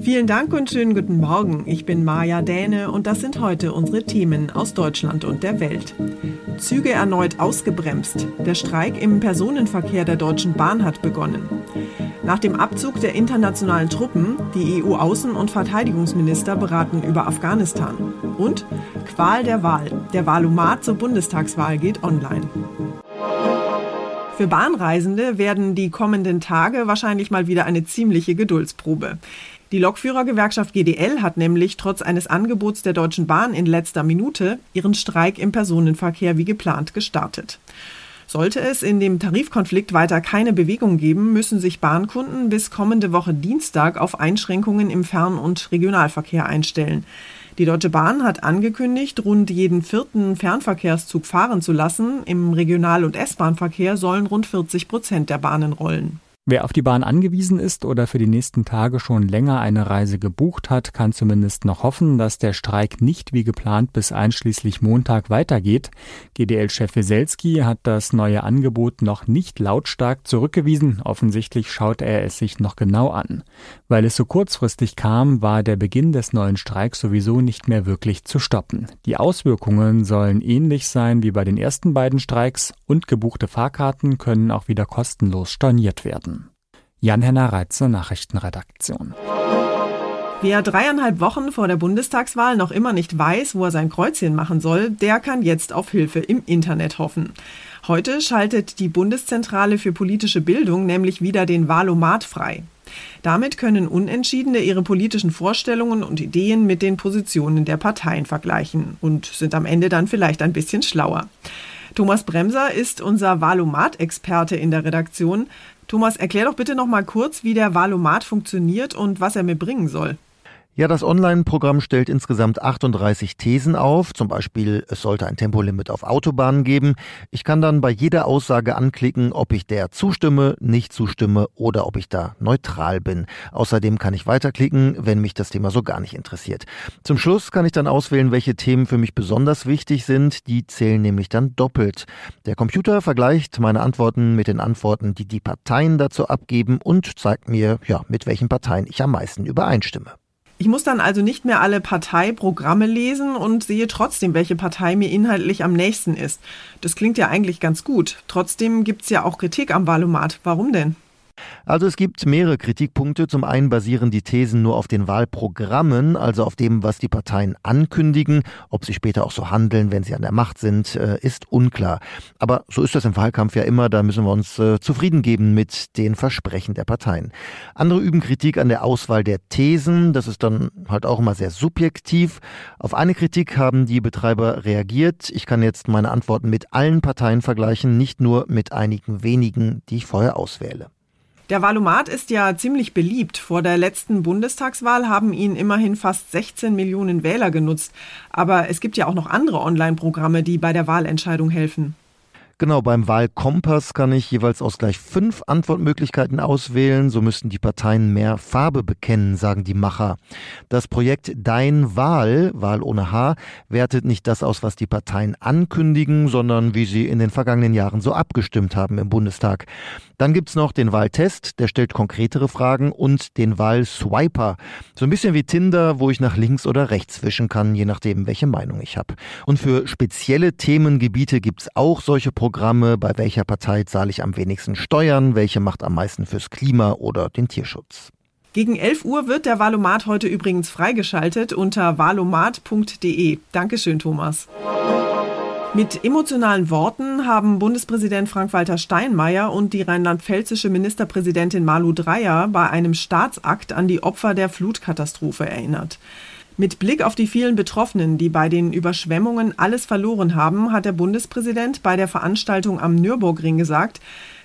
Vielen Dank und schönen guten Morgen. Ich bin Maja Däne und das sind heute unsere Themen aus Deutschland und der Welt. Züge erneut ausgebremst. Der Streik im Personenverkehr der Deutschen Bahn hat begonnen. Nach dem Abzug der internationalen Truppen, die EU-Außen- und Verteidigungsminister beraten über Afghanistan. Und Qual der Wahl. Der Wahlomat zur Bundestagswahl geht online. Für Bahnreisende werden die kommenden Tage wahrscheinlich mal wieder eine ziemliche Geduldsprobe. Die Lokführergewerkschaft GDL hat nämlich trotz eines Angebots der Deutschen Bahn in letzter Minute ihren Streik im Personenverkehr wie geplant gestartet. Sollte es in dem Tarifkonflikt weiter keine Bewegung geben, müssen sich Bahnkunden bis kommende Woche Dienstag auf Einschränkungen im Fern- und Regionalverkehr einstellen. Die Deutsche Bahn hat angekündigt, rund jeden vierten Fernverkehrszug fahren zu lassen. Im Regional- und S-Bahn-Verkehr sollen rund 40 Prozent der Bahnen rollen. Wer auf die Bahn angewiesen ist oder für die nächsten Tage schon länger eine Reise gebucht hat, kann zumindest noch hoffen, dass der Streik nicht wie geplant bis einschließlich Montag weitergeht. GDL-Chef Weselski hat das neue Angebot noch nicht lautstark zurückgewiesen. Offensichtlich schaut er es sich noch genau an. Weil es so kurzfristig kam, war der Beginn des neuen Streiks sowieso nicht mehr wirklich zu stoppen. Die Auswirkungen sollen ähnlich sein wie bei den ersten beiden Streiks und gebuchte Fahrkarten können auch wieder kostenlos storniert werden. Jan-Henner Reitze, Nachrichtenredaktion. Wer dreieinhalb Wochen vor der Bundestagswahl noch immer nicht weiß, wo er sein Kreuzchen machen soll, der kann jetzt auf Hilfe im Internet hoffen. Heute schaltet die Bundeszentrale für politische Bildung nämlich wieder den Wahlomat frei. Damit können Unentschiedene ihre politischen Vorstellungen und Ideen mit den Positionen der Parteien vergleichen und sind am Ende dann vielleicht ein bisschen schlauer. Thomas Bremser ist unser Wahlomat-Experte in der Redaktion. Thomas, erklär doch bitte noch mal kurz, wie der Valomat funktioniert und was er mir bringen soll. Ja, das Online-Programm stellt insgesamt 38 Thesen auf. Zum Beispiel, es sollte ein Tempolimit auf Autobahnen geben. Ich kann dann bei jeder Aussage anklicken, ob ich der zustimme, nicht zustimme oder ob ich da neutral bin. Außerdem kann ich weiterklicken, wenn mich das Thema so gar nicht interessiert. Zum Schluss kann ich dann auswählen, welche Themen für mich besonders wichtig sind. Die zählen nämlich dann doppelt. Der Computer vergleicht meine Antworten mit den Antworten, die die Parteien dazu abgeben und zeigt mir, ja, mit welchen Parteien ich am meisten übereinstimme. Ich muss dann also nicht mehr alle Parteiprogramme lesen und sehe trotzdem, welche Partei mir inhaltlich am nächsten ist. Das klingt ja eigentlich ganz gut. Trotzdem gibt es ja auch Kritik am Wahlomat. Warum denn? Also es gibt mehrere Kritikpunkte. Zum einen basieren die Thesen nur auf den Wahlprogrammen, also auf dem, was die Parteien ankündigen. Ob sie später auch so handeln, wenn sie an der Macht sind, äh, ist unklar. Aber so ist das im Wahlkampf ja immer. Da müssen wir uns äh, zufrieden geben mit den Versprechen der Parteien. Andere üben Kritik an der Auswahl der Thesen. Das ist dann halt auch immer sehr subjektiv. Auf eine Kritik haben die Betreiber reagiert. Ich kann jetzt meine Antworten mit allen Parteien vergleichen, nicht nur mit einigen wenigen, die ich vorher auswähle. Der Valomat ist ja ziemlich beliebt. Vor der letzten Bundestagswahl haben ihn immerhin fast 16 Millionen Wähler genutzt. Aber es gibt ja auch noch andere Online-Programme, die bei der Wahlentscheidung helfen. Genau, beim Wahlkompass kann ich jeweils aus gleich fünf Antwortmöglichkeiten auswählen. So müssten die Parteien mehr Farbe bekennen, sagen die Macher. Das Projekt Dein Wahl, Wahl ohne H, wertet nicht das aus, was die Parteien ankündigen, sondern wie sie in den vergangenen Jahren so abgestimmt haben im Bundestag. Dann gibt's noch den Wahltest, der stellt konkretere Fragen und den Wahlswiper. So ein bisschen wie Tinder, wo ich nach links oder rechts wischen kann, je nachdem, welche Meinung ich habe. Und für spezielle Themengebiete gibt's auch solche Programme, bei welcher Partei zahle ich am wenigsten Steuern, welche macht am meisten fürs Klima oder den Tierschutz. Gegen 11 Uhr wird der Valomat heute übrigens freigeschaltet unter valomat.de. Dankeschön, Thomas. Mit emotionalen Worten haben Bundespräsident Frank-Walter Steinmeier und die rheinland-pfälzische Ministerpräsidentin Malu Dreyer bei einem Staatsakt an die Opfer der Flutkatastrophe erinnert. Mit Blick auf die vielen Betroffenen, die bei den Überschwemmungen alles verloren haben, hat der Bundespräsident bei der Veranstaltung am Nürburgring gesagt,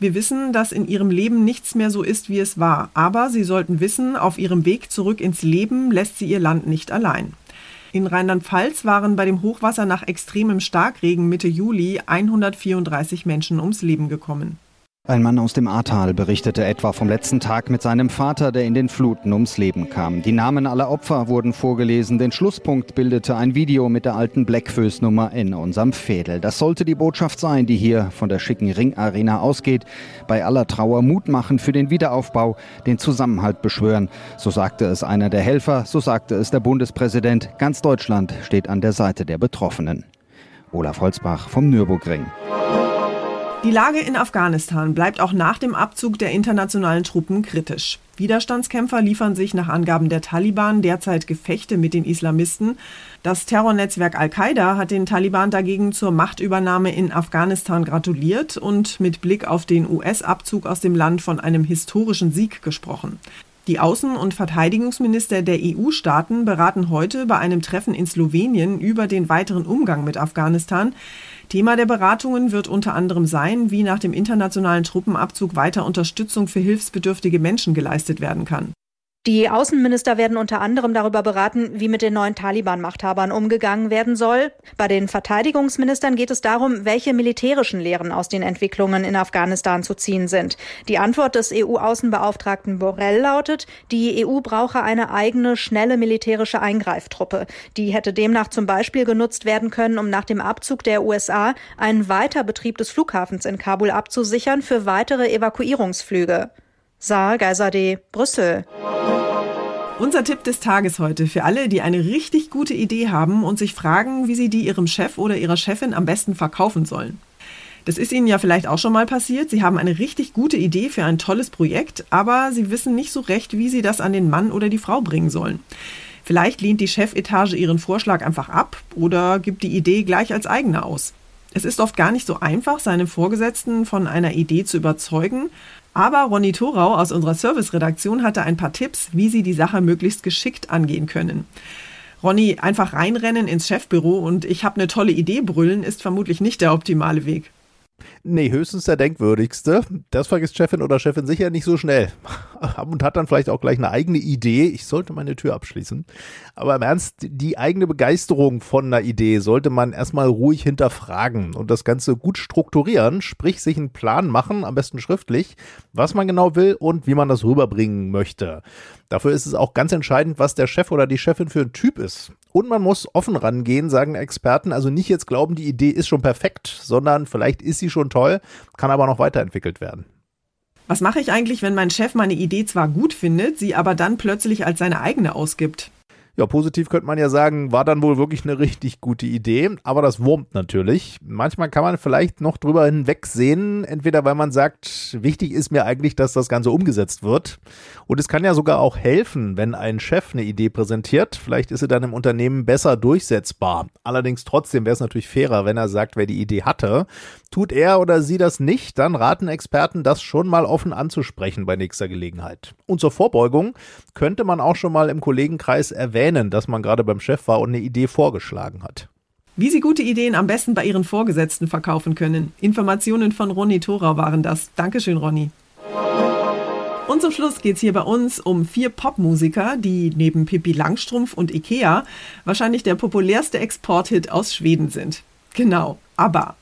wir wissen, dass in ihrem Leben nichts mehr so ist, wie es war, aber sie sollten wissen, auf ihrem Weg zurück ins Leben lässt sie ihr Land nicht allein. In Rheinland-Pfalz waren bei dem Hochwasser nach extremem Starkregen Mitte Juli 134 Menschen ums Leben gekommen. Ein Mann aus dem Ahrtal berichtete etwa vom letzten Tag mit seinem Vater, der in den Fluten ums Leben kam. Die Namen aller Opfer wurden vorgelesen. Den Schlusspunkt bildete ein Video mit der alten Blackfoes-Nummer in unserem Fädel. Das sollte die Botschaft sein, die hier von der schicken Ringarena ausgeht. Bei aller Trauer Mut machen für den Wiederaufbau, den Zusammenhalt beschwören. So sagte es einer der Helfer, so sagte es der Bundespräsident. Ganz Deutschland steht an der Seite der Betroffenen. Olaf Holzbach vom Nürburgring. Die Lage in Afghanistan bleibt auch nach dem Abzug der internationalen Truppen kritisch. Widerstandskämpfer liefern sich nach Angaben der Taliban derzeit Gefechte mit den Islamisten. Das Terrornetzwerk Al-Qaida hat den Taliban dagegen zur Machtübernahme in Afghanistan gratuliert und mit Blick auf den US-Abzug aus dem Land von einem historischen Sieg gesprochen. Die Außen- und Verteidigungsminister der EU-Staaten beraten heute bei einem Treffen in Slowenien über den weiteren Umgang mit Afghanistan. Thema der Beratungen wird unter anderem sein, wie nach dem internationalen Truppenabzug weiter Unterstützung für hilfsbedürftige Menschen geleistet werden kann. Die Außenminister werden unter anderem darüber beraten, wie mit den neuen Taliban-Machthabern umgegangen werden soll. Bei den Verteidigungsministern geht es darum, welche militärischen Lehren aus den Entwicklungen in Afghanistan zu ziehen sind. Die Antwort des EU-Außenbeauftragten Borrell lautet, die EU brauche eine eigene, schnelle militärische Eingreiftruppe. Die hätte demnach zum Beispiel genutzt werden können, um nach dem Abzug der USA einen Weiterbetrieb des Flughafens in Kabul abzusichern für weitere Evakuierungsflüge. Saar Geiserde, Brüssel. Unser Tipp des Tages heute für alle, die eine richtig gute Idee haben und sich fragen, wie sie die ihrem Chef oder ihrer Chefin am besten verkaufen sollen. Das ist Ihnen ja vielleicht auch schon mal passiert. Sie haben eine richtig gute Idee für ein tolles Projekt, aber Sie wissen nicht so recht, wie Sie das an den Mann oder die Frau bringen sollen. Vielleicht lehnt die Chefetage Ihren Vorschlag einfach ab oder gibt die Idee gleich als eigene aus. Es ist oft gar nicht so einfach, seine Vorgesetzten von einer Idee zu überzeugen, aber Ronny Thorau aus unserer Serviceredaktion hatte ein paar Tipps, wie Sie die Sache möglichst geschickt angehen können. Ronny, einfach reinrennen ins Chefbüro und ich habe eine tolle Idee brüllen, ist vermutlich nicht der optimale Weg. Nee, höchstens der denkwürdigste. Das vergisst Chefin oder Chefin sicher nicht so schnell. Und hat dann vielleicht auch gleich eine eigene Idee. Ich sollte meine Tür abschließen. Aber im Ernst, die eigene Begeisterung von einer Idee sollte man erstmal ruhig hinterfragen und das Ganze gut strukturieren, sprich sich einen Plan machen, am besten schriftlich, was man genau will und wie man das rüberbringen möchte. Dafür ist es auch ganz entscheidend, was der Chef oder die Chefin für ein Typ ist. Und man muss offen rangehen, sagen Experten. Also nicht jetzt glauben, die Idee ist schon perfekt, sondern vielleicht ist sie schon toll, kann aber noch weiterentwickelt werden. Was mache ich eigentlich, wenn mein Chef meine Idee zwar gut findet, sie aber dann plötzlich als seine eigene ausgibt? Ja, positiv könnte man ja sagen, war dann wohl wirklich eine richtig gute Idee, aber das wurmt natürlich. Manchmal kann man vielleicht noch drüber hinwegsehen, entweder weil man sagt, wichtig ist mir eigentlich, dass das Ganze umgesetzt wird. Und es kann ja sogar auch helfen, wenn ein Chef eine Idee präsentiert. Vielleicht ist sie dann im Unternehmen besser durchsetzbar. Allerdings trotzdem wäre es natürlich fairer, wenn er sagt, wer die Idee hatte. Tut er oder sie das nicht, dann raten Experten, das schon mal offen anzusprechen bei nächster Gelegenheit. Und zur Vorbeugung könnte man auch schon mal im Kollegenkreis erwähnen, dass man gerade beim Chef war und eine Idee vorgeschlagen hat. Wie Sie gute Ideen am besten bei Ihren Vorgesetzten verkaufen können. Informationen von Ronny Thora waren das. Dankeschön, Ronny. Und zum Schluss geht es hier bei uns um vier Popmusiker, die neben Pippi Langstrumpf und Ikea wahrscheinlich der populärste Exporthit aus Schweden sind. Genau, ABBA.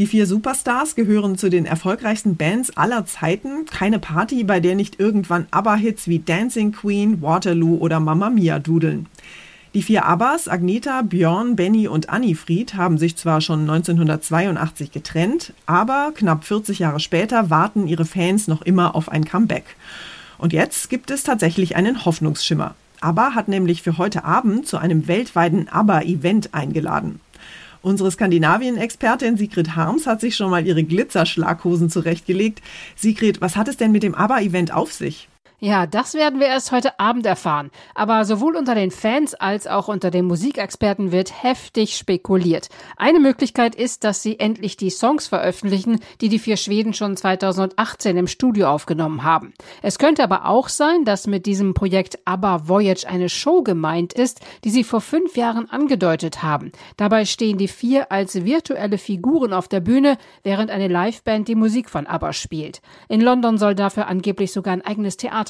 Die vier Superstars gehören zu den erfolgreichsten Bands aller Zeiten. Keine Party, bei der nicht irgendwann ABBA-Hits wie Dancing Queen, Waterloo oder Mamma Mia dudeln. Die vier Abbas, Agneta, Björn, Benny und Annifried, haben sich zwar schon 1982 getrennt, aber knapp 40 Jahre später warten ihre Fans noch immer auf ein Comeback. Und jetzt gibt es tatsächlich einen Hoffnungsschimmer. ABBA hat nämlich für heute Abend zu einem weltweiten ABBA-Event eingeladen. Unsere Skandinavien-Expertin Sigrid Harms hat sich schon mal ihre Glitzerschlaghosen zurechtgelegt. Sigrid, was hat es denn mit dem ABBA-Event auf sich? Ja, das werden wir erst heute Abend erfahren. Aber sowohl unter den Fans als auch unter den Musikexperten wird heftig spekuliert. Eine Möglichkeit ist, dass sie endlich die Songs veröffentlichen, die die vier Schweden schon 2018 im Studio aufgenommen haben. Es könnte aber auch sein, dass mit diesem Projekt ABBA Voyage eine Show gemeint ist, die sie vor fünf Jahren angedeutet haben. Dabei stehen die vier als virtuelle Figuren auf der Bühne, während eine Liveband die Musik von ABBA spielt. In London soll dafür angeblich sogar ein eigenes Theater